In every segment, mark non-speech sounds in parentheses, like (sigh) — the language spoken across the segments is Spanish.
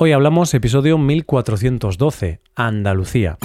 Hoy hablamos episodio 1412, Andalucía.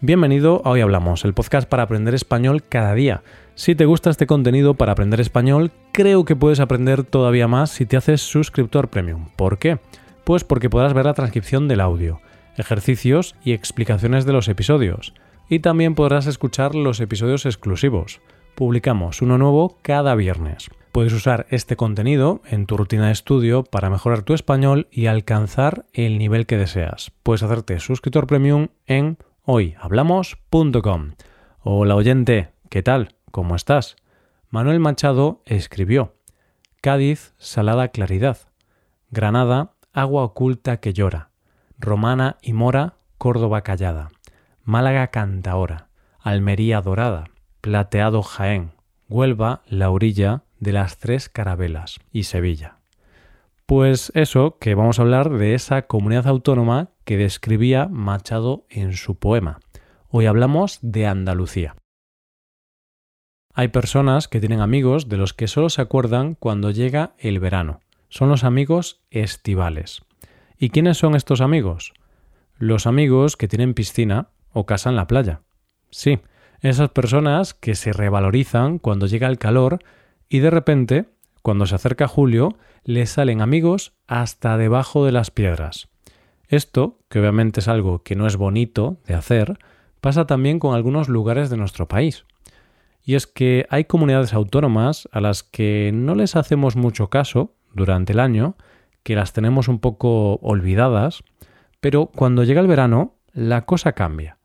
Bienvenido a Hoy Hablamos, el podcast para aprender español cada día. Si te gusta este contenido para aprender español, creo que puedes aprender todavía más si te haces suscriptor premium. ¿Por qué? Pues porque podrás ver la transcripción del audio, ejercicios y explicaciones de los episodios y también podrás escuchar los episodios exclusivos. Publicamos uno nuevo cada viernes. Puedes usar este contenido en tu rutina de estudio para mejorar tu español y alcanzar el nivel que deseas. Puedes hacerte suscriptor premium en hoyhablamos.com. Hola oyente, ¿qué tal? ¿Cómo estás? Manuel Machado escribió Cádiz, salada claridad. Granada, agua oculta que llora. Romana y Mora, Córdoba callada. Málaga Cantaora, Almería Dorada, Plateado Jaén, Huelva la orilla de las tres carabelas y Sevilla. Pues eso, que vamos a hablar de esa comunidad autónoma que describía Machado en su poema. Hoy hablamos de Andalucía. Hay personas que tienen amigos de los que solo se acuerdan cuando llega el verano. Son los amigos estivales. ¿Y quiénes son estos amigos? Los amigos que tienen piscina o casa en la playa. Sí, esas personas que se revalorizan cuando llega el calor y de repente, cuando se acerca julio, les salen amigos hasta debajo de las piedras. Esto, que obviamente es algo que no es bonito de hacer, pasa también con algunos lugares de nuestro país. Y es que hay comunidades autónomas a las que no les hacemos mucho caso durante el año, que las tenemos un poco olvidadas, pero cuando llega el verano, la cosa cambia.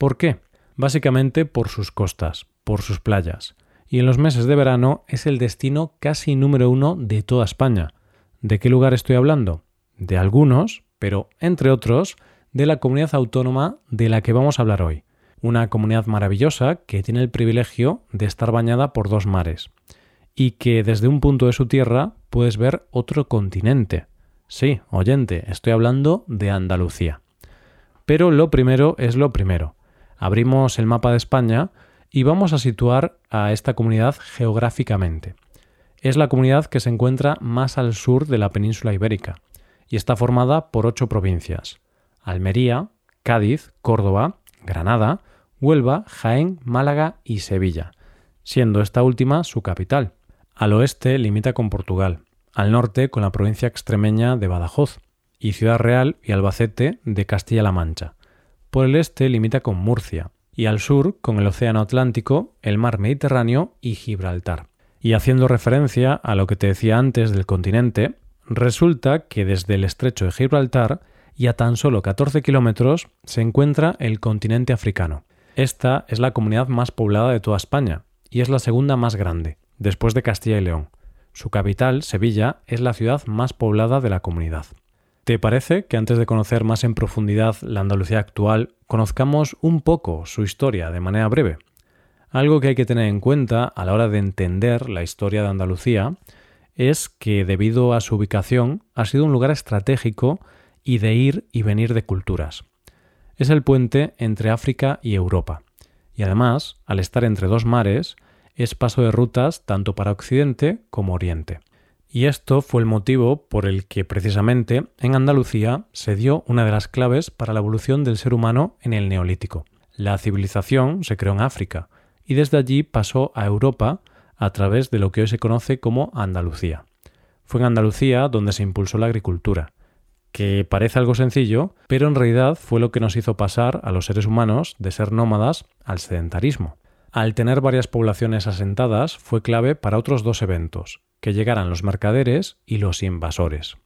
¿Por qué? Básicamente por sus costas, por sus playas. Y en los meses de verano es el destino casi número uno de toda España. ¿De qué lugar estoy hablando? De algunos, pero entre otros, de la comunidad autónoma de la que vamos a hablar hoy. Una comunidad maravillosa que tiene el privilegio de estar bañada por dos mares y que desde un punto de su tierra puedes ver otro continente. Sí, oyente, estoy hablando de Andalucía. Pero lo primero es lo primero. Abrimos el mapa de España y vamos a situar a esta comunidad geográficamente. Es la comunidad que se encuentra más al sur de la península ibérica y está formada por ocho provincias. Almería, Cádiz, Córdoba, Granada, Huelva, Jaén, Málaga y Sevilla, siendo esta última su capital. Al oeste limita con Portugal, al norte con la provincia extremeña de Badajoz y Ciudad Real y Albacete de Castilla-La Mancha. Por el este limita con Murcia y al sur con el Océano Atlántico, el Mar Mediterráneo y Gibraltar. Y haciendo referencia a lo que te decía antes del continente, resulta que desde el estrecho de Gibraltar y a tan solo 14 kilómetros se encuentra el continente africano. Esta es la comunidad más poblada de toda España y es la segunda más grande, después de Castilla y León. Su capital, Sevilla, es la ciudad más poblada de la comunidad. ¿Te parece que antes de conocer más en profundidad la Andalucía actual, conozcamos un poco su historia de manera breve? Algo que hay que tener en cuenta a la hora de entender la historia de Andalucía es que debido a su ubicación ha sido un lugar estratégico y de ir y venir de culturas. Es el puente entre África y Europa. Y además, al estar entre dos mares, es paso de rutas tanto para Occidente como Oriente. Y esto fue el motivo por el que precisamente en Andalucía se dio una de las claves para la evolución del ser humano en el Neolítico. La civilización se creó en África y desde allí pasó a Europa a través de lo que hoy se conoce como Andalucía. Fue en Andalucía donde se impulsó la agricultura, que parece algo sencillo, pero en realidad fue lo que nos hizo pasar a los seres humanos de ser nómadas al sedentarismo. Al tener varias poblaciones asentadas fue clave para otros dos eventos, que llegaran los mercaderes y los invasores.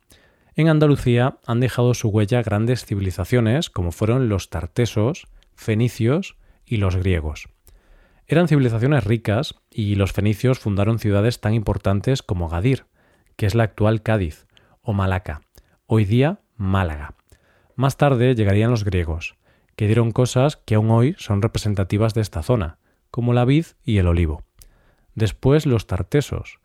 En Andalucía han dejado su huella grandes civilizaciones como fueron los tartesos, fenicios y los griegos. Eran civilizaciones ricas y los fenicios fundaron ciudades tan importantes como Gadir, que es la actual Cádiz, o Malaca, hoy día Málaga. Más tarde llegarían los griegos, que dieron cosas que aún hoy son representativas de esta zona, como la vid y el olivo. Después los tartesos,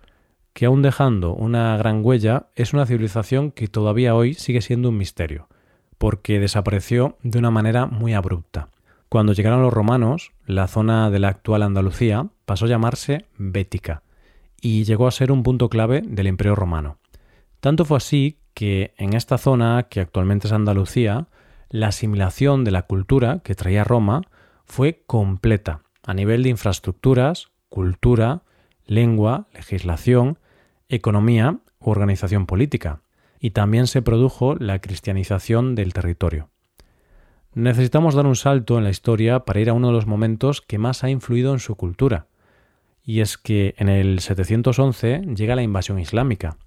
que aun dejando una gran huella, es una civilización que todavía hoy sigue siendo un misterio, porque desapareció de una manera muy abrupta. Cuando llegaron los romanos, la zona de la actual Andalucía pasó a llamarse Bética y llegó a ser un punto clave del Imperio Romano. Tanto fue así que en esta zona, que actualmente es Andalucía, la asimilación de la cultura que traía Roma fue completa a nivel de infraestructuras, cultura, lengua, legislación, economía u organización política, y también se produjo la cristianización del territorio. Necesitamos dar un salto en la historia para ir a uno de los momentos que más ha influido en su cultura, y es que en el 711 llega la invasión islámica,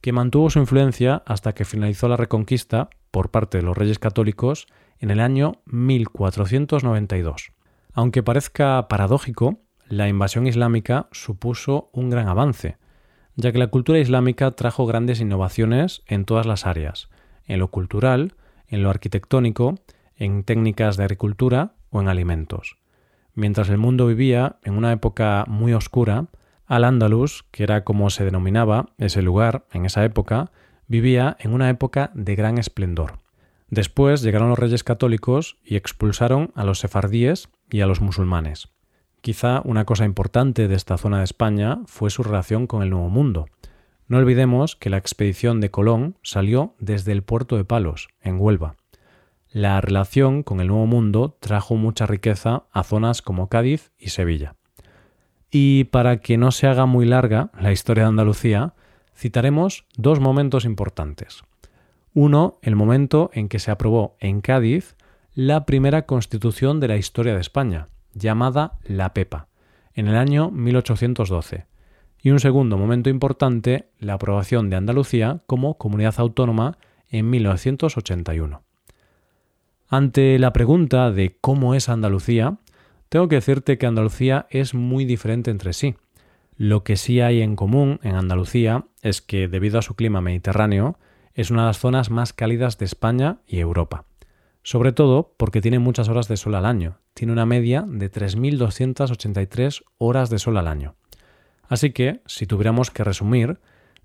que mantuvo su influencia hasta que finalizó la reconquista por parte de los reyes católicos en el año 1492. Aunque parezca paradójico, la invasión islámica supuso un gran avance, ya que la cultura islámica trajo grandes innovaciones en todas las áreas, en lo cultural, en lo arquitectónico, en técnicas de agricultura o en alimentos. Mientras el mundo vivía en una época muy oscura, Al-Ándalus, que era como se denominaba ese lugar en esa época, vivía en una época de gran esplendor. Después llegaron los reyes católicos y expulsaron a los sefardíes y a los musulmanes. Quizá una cosa importante de esta zona de España fue su relación con el Nuevo Mundo. No olvidemos que la expedición de Colón salió desde el puerto de Palos, en Huelva. La relación con el Nuevo Mundo trajo mucha riqueza a zonas como Cádiz y Sevilla. Y para que no se haga muy larga la historia de Andalucía, citaremos dos momentos importantes. Uno, el momento en que se aprobó en Cádiz la primera constitución de la historia de España, llamada La Pepa, en el año 1812. Y un segundo momento importante, la aprobación de Andalucía como comunidad autónoma en 1981. Ante la pregunta de cómo es Andalucía, tengo que decirte que Andalucía es muy diferente entre sí. Lo que sí hay en común en Andalucía es que, debido a su clima mediterráneo, es una de las zonas más cálidas de España y Europa. Sobre todo porque tiene muchas horas de sol al año. Tiene una media de 3.283 horas de sol al año. Así que, si tuviéramos que resumir,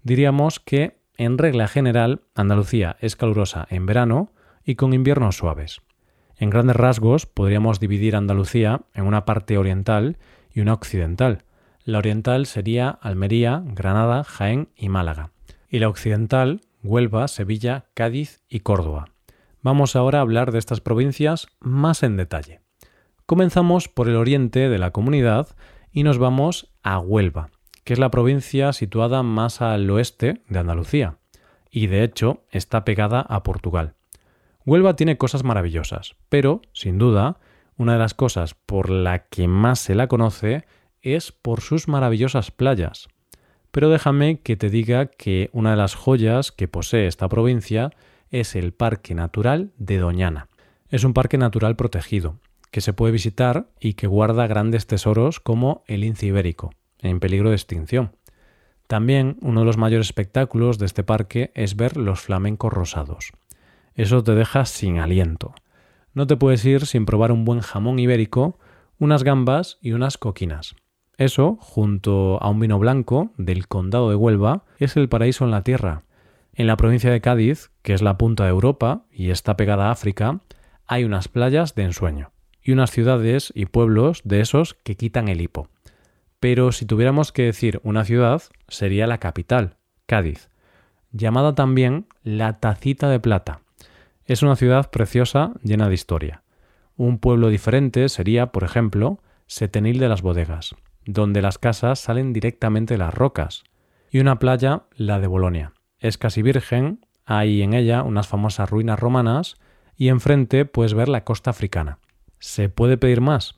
diríamos que, en regla general, Andalucía es calurosa en verano y con inviernos suaves. En grandes rasgos, podríamos dividir Andalucía en una parte oriental y una occidental, la oriental sería Almería, Granada, Jaén y Málaga. Y la occidental, Huelva, Sevilla, Cádiz y Córdoba. Vamos ahora a hablar de estas provincias más en detalle. Comenzamos por el oriente de la comunidad y nos vamos a Huelva, que es la provincia situada más al oeste de Andalucía, y de hecho está pegada a Portugal. Huelva tiene cosas maravillosas, pero, sin duda, una de las cosas por la que más se la conoce es por sus maravillosas playas. Pero déjame que te diga que una de las joyas que posee esta provincia es el Parque Natural de Doñana. Es un parque natural protegido, que se puede visitar y que guarda grandes tesoros como el lince ibérico, en peligro de extinción. También uno de los mayores espectáculos de este parque es ver los flamencos rosados. Eso te deja sin aliento. No te puedes ir sin probar un buen jamón ibérico, unas gambas y unas coquinas. Eso, junto a un vino blanco del condado de Huelva, es el paraíso en la tierra. En la provincia de Cádiz, que es la punta de Europa y está pegada a África, hay unas playas de ensueño y unas ciudades y pueblos de esos que quitan el hipo. Pero si tuviéramos que decir una ciudad, sería la capital, Cádiz, llamada también la Tacita de Plata. Es una ciudad preciosa llena de historia. Un pueblo diferente sería, por ejemplo, Setenil de las Bodegas, donde las casas salen directamente de las rocas, y una playa, la de Bolonia. Es casi virgen, hay en ella unas famosas ruinas romanas y enfrente puedes ver la costa africana. ¿Se puede pedir más?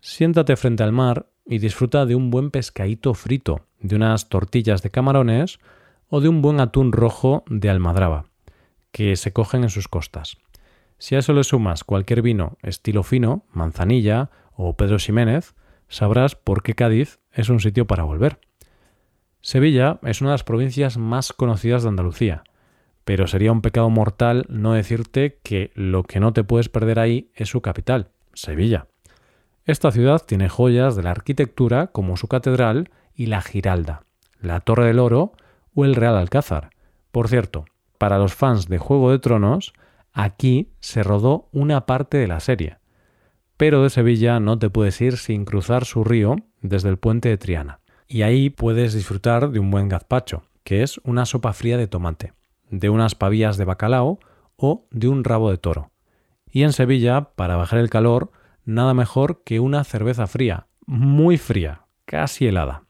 Siéntate frente al mar y disfruta de un buen pescadito frito, de unas tortillas de camarones o de un buen atún rojo de almadraba, que se cogen en sus costas. Si a eso le sumas cualquier vino estilo fino, manzanilla o Pedro Ximénez, sabrás por qué Cádiz es un sitio para volver. Sevilla es una de las provincias más conocidas de Andalucía, pero sería un pecado mortal no decirte que lo que no te puedes perder ahí es su capital, Sevilla. Esta ciudad tiene joyas de la arquitectura como su catedral y la Giralda, la Torre del Oro o el Real Alcázar. Por cierto, para los fans de Juego de Tronos, aquí se rodó una parte de la serie. pero de Sevilla no te puedes ir sin cruzar su río desde el puente de Triana. Y ahí puedes disfrutar de un buen gazpacho, que es una sopa fría de tomate, de unas pavillas de bacalao o de un rabo de toro. Y en Sevilla, para bajar el calor, nada mejor que una cerveza fría, muy fría, casi helada.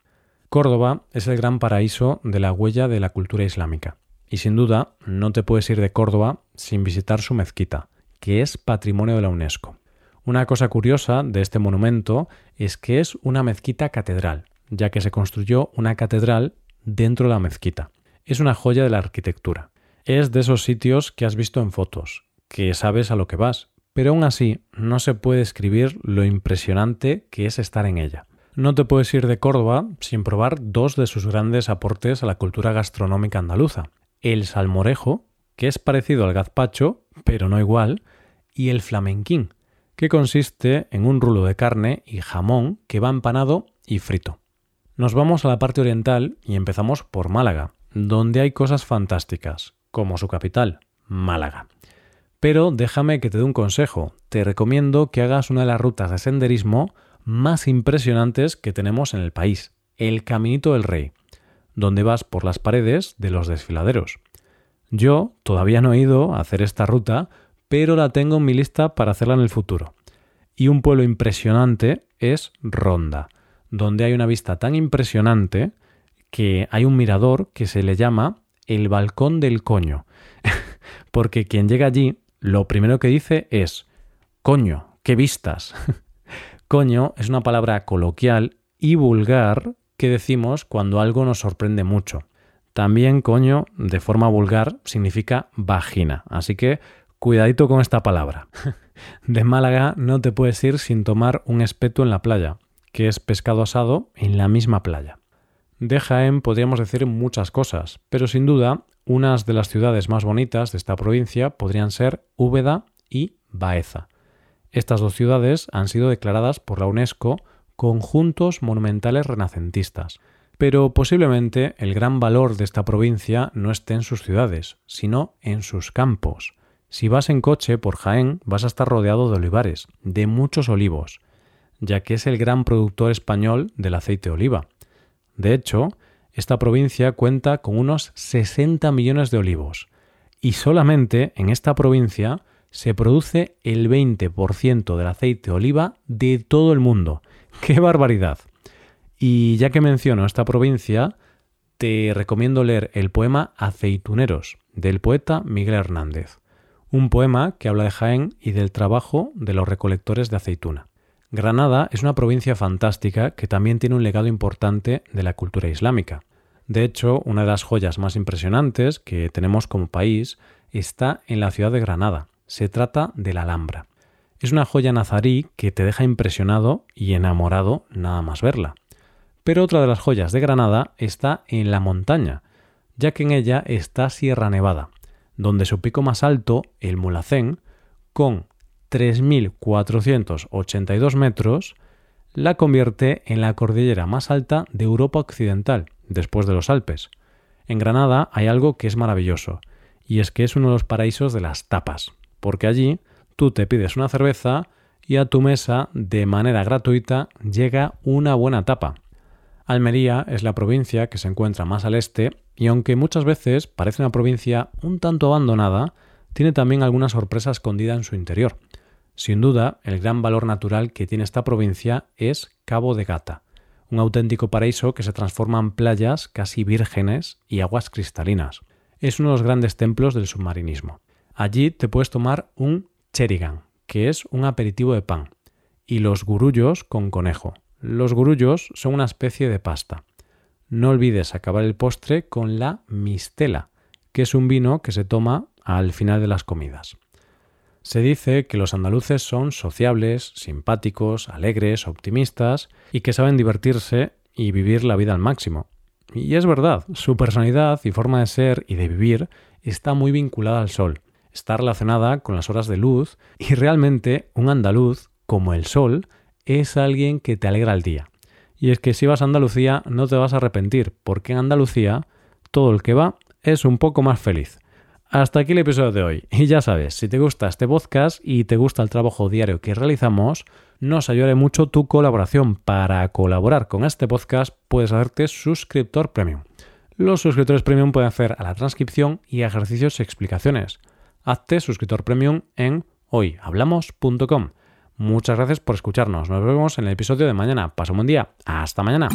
Córdoba es el gran paraíso de la huella de la cultura islámica. Y sin duda, no te puedes ir de Córdoba sin visitar su mezquita, que es patrimonio de la UNESCO. Una cosa curiosa de este monumento es que es una mezquita catedral, ya que se construyó una catedral dentro de la mezquita. Es una joya de la arquitectura. Es de esos sitios que has visto en fotos, que sabes a lo que vas, pero aún así no se puede escribir lo impresionante que es estar en ella. No te puedes ir de Córdoba sin probar dos de sus grandes aportes a la cultura gastronómica andaluza. El salmorejo, que es parecido al gazpacho, pero no igual, y el flamenquín, que consiste en un rulo de carne y jamón que va empanado y frito. Nos vamos a la parte oriental y empezamos por Málaga, donde hay cosas fantásticas, como su capital, Málaga. Pero déjame que te dé un consejo. Te recomiendo que hagas una de las rutas de senderismo más impresionantes que tenemos en el país, el Caminito del Rey, donde vas por las paredes de los desfiladeros. Yo todavía no he ido a hacer esta ruta, pero la tengo en mi lista para hacerla en el futuro. Y un pueblo impresionante es Ronda, donde hay una vista tan impresionante que hay un mirador que se le llama el Balcón del Coño, (laughs) porque quien llega allí lo primero que dice es coño, qué vistas. (laughs) Coño es una palabra coloquial y vulgar que decimos cuando algo nos sorprende mucho. También coño, de forma vulgar, significa vagina, así que cuidadito con esta palabra. (laughs) De Málaga no te puedes ir sin tomar un espeto en la playa, que es pescado asado en la misma playa. De Jaén podríamos decir muchas cosas, pero sin duda unas de las ciudades más bonitas de esta provincia podrían ser Úbeda y Baeza. Estas dos ciudades han sido declaradas por la UNESCO conjuntos monumentales renacentistas, pero posiblemente el gran valor de esta provincia no esté en sus ciudades, sino en sus campos. Si vas en coche por Jaén vas a estar rodeado de olivares, de muchos olivos, ya que es el gran productor español del aceite de oliva. De hecho, esta provincia cuenta con unos 60 millones de olivos, y solamente en esta provincia se produce el 20% del aceite de oliva de todo el mundo. (laughs) ¡Qué barbaridad! Y ya que menciono esta provincia, te recomiendo leer el poema Aceituneros del poeta Miguel Hernández, un poema que habla de Jaén y del trabajo de los recolectores de aceituna. Granada es una provincia fantástica que también tiene un legado importante de la cultura islámica. De hecho, una de las joyas más impresionantes que tenemos como país está en la ciudad de Granada, se trata de la Alhambra. Es una joya nazarí que te deja impresionado y enamorado nada más verla. Pero otra de las joyas de Granada está en la montaña, ya que en ella está Sierra Nevada, donde su pico más alto, el Mulacén, con 3.482 metros, la convierte en la cordillera más alta de Europa Occidental, después de los Alpes. En Granada hay algo que es maravilloso, y es que es uno de los paraísos de las tapas porque allí tú te pides una cerveza y a tu mesa de manera gratuita llega una buena tapa. Almería es la provincia que se encuentra más al este y aunque muchas veces parece una provincia un tanto abandonada, tiene también alguna sorpresa escondida en su interior. Sin duda, el gran valor natural que tiene esta provincia es Cabo de Gata, un auténtico paraíso que se transforma en playas casi vírgenes y aguas cristalinas. Es uno de los grandes templos del submarinismo. Allí te puedes tomar un cherigan, que es un aperitivo de pan, y los gurullos con conejo. Los gurullos son una especie de pasta. No olvides acabar el postre con la mistela, que es un vino que se toma al final de las comidas. Se dice que los andaluces son sociables, simpáticos, alegres, optimistas y que saben divertirse y vivir la vida al máximo. Y es verdad, su personalidad y forma de ser y de vivir está muy vinculada al sol está relacionada con las horas de luz y realmente un andaluz, como el sol, es alguien que te alegra el día. Y es que si vas a Andalucía no te vas a arrepentir, porque en Andalucía todo el que va es un poco más feliz. Hasta aquí el episodio de hoy. Y ya sabes, si te gusta este podcast y te gusta el trabajo diario que realizamos, nos ayudará mucho tu colaboración. Para colaborar con este podcast puedes hacerte suscriptor premium. Los suscriptores premium pueden hacer a la transcripción y ejercicios y explicaciones. Hazte suscriptor premium en hoyhablamos.com. Muchas gracias por escucharnos. Nos vemos en el episodio de mañana. Pasa un buen día. Hasta mañana.